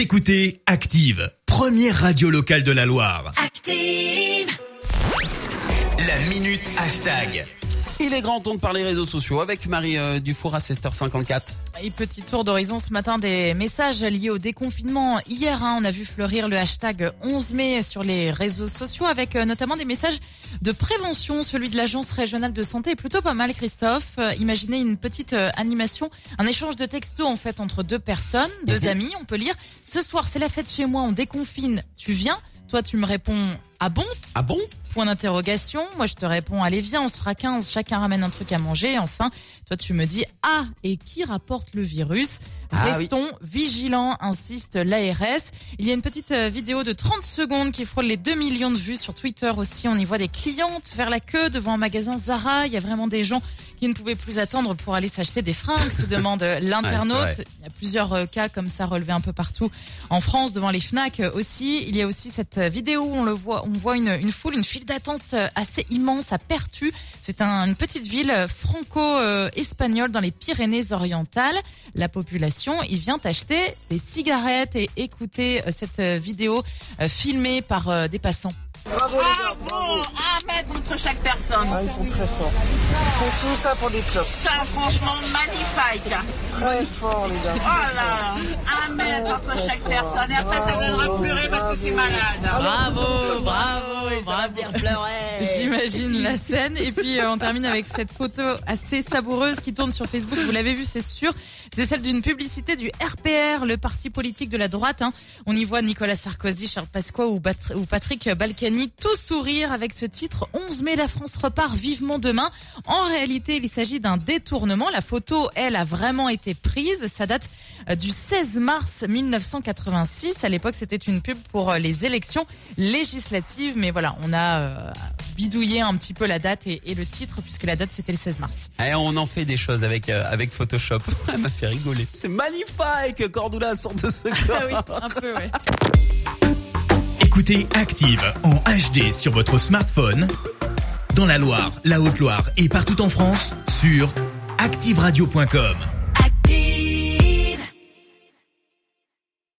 Vous écoutez Active, première radio locale de la Loire. Active. La minute hashtag. Il est grand temps de parler réseaux sociaux avec Marie euh, Dufour à 7h54. Et petit tour d'horizon ce matin des messages liés au déconfinement. Hier, hein, on a vu fleurir le hashtag 11 mai sur les réseaux sociaux avec euh, notamment des messages de prévention. Celui de l'Agence régionale de santé est plutôt pas mal, Christophe. Euh, imaginez une petite animation, un échange de textos en fait entre deux personnes, deux Mhm. amis. On peut lire Ce soir, c'est la fête chez moi, on déconfine, tu viens Toi, tu me réponds Ah bon? Ah bon? Point d'interrogation. Moi, je te réponds, allez, viens, on sera 15, chacun ramène un truc à manger. Enfin, toi, tu me dis, ah, et qui rapporte le virus? Ah Restons vigilants, insiste l'ARS. Il y a une petite euh, vidéo de 30 secondes qui frôle les 2 millions de vues sur Twitter aussi. On y voit des clientes faire la queue devant un magasin Zara. Il y a vraiment des gens qui ne pouvaient plus attendre pour aller s'acheter des fringues, se demande l'internaute. Ouais, c'est vrai. Il y a plusieurs euh, cas comme ça relevés un peu partout en France, devant les Fnac aussi. Il y a aussi cette euh, vidéo où on le voit, on voit une, une foule, une file d'attente euh, assez immense à Pertu. C'est un- une petite ville franco-espagnole dans les Pyrénées-Orientales. La population y vient acheter des cigarettes et écouter cette vidéo filmée par des passants. Bravo les gars, Bravo, bravo. Chaque personne. Ah, ils sont très forts. Ils font tout ça pour des clopes. Ça, franchement, magnifique. Très forts les gars. Oh là là, un mètre entre chaque personne. Et après, ça viendra pleurer parce que c'est malade. Bravo, bravo, bravo. pleurer. J'imagine la scène. Et puis euh, on termine avec cette photo assez savoureuse qui tourne sur Facebook. Vous l'avez vu, c'est sûr. C'est celle d'une publicité du RPR, le parti politique de la droite. hein. On y voit Nicolas Sarkozy, Charles Pasqua ou, Bat- ou Patrick Balkany tout sourire avec ce titre 11 mai, la France repart vivement demain. En réalité, il s'agit d'un détournement. La photo, elle, a vraiment été prise. Ça date euh, du 16 mars 1986. À l'époque, c'était une pub pour euh, les élections législatives. Mais voilà, on a euh, bidouillé un petit peu la date et, et le titre puisque la date, c'était le 16 mars. Eh, on en fait des choses avec euh, avec Photoshop. Elle m'a fait rigoler. C'est magnifique. Cordula sort de ce corps. Ah oui, un peu, ouais. Écoutez Active en HD sur votre smartphone, dans la Loire, la Haute-Loire et partout en France, sur activeradio.com.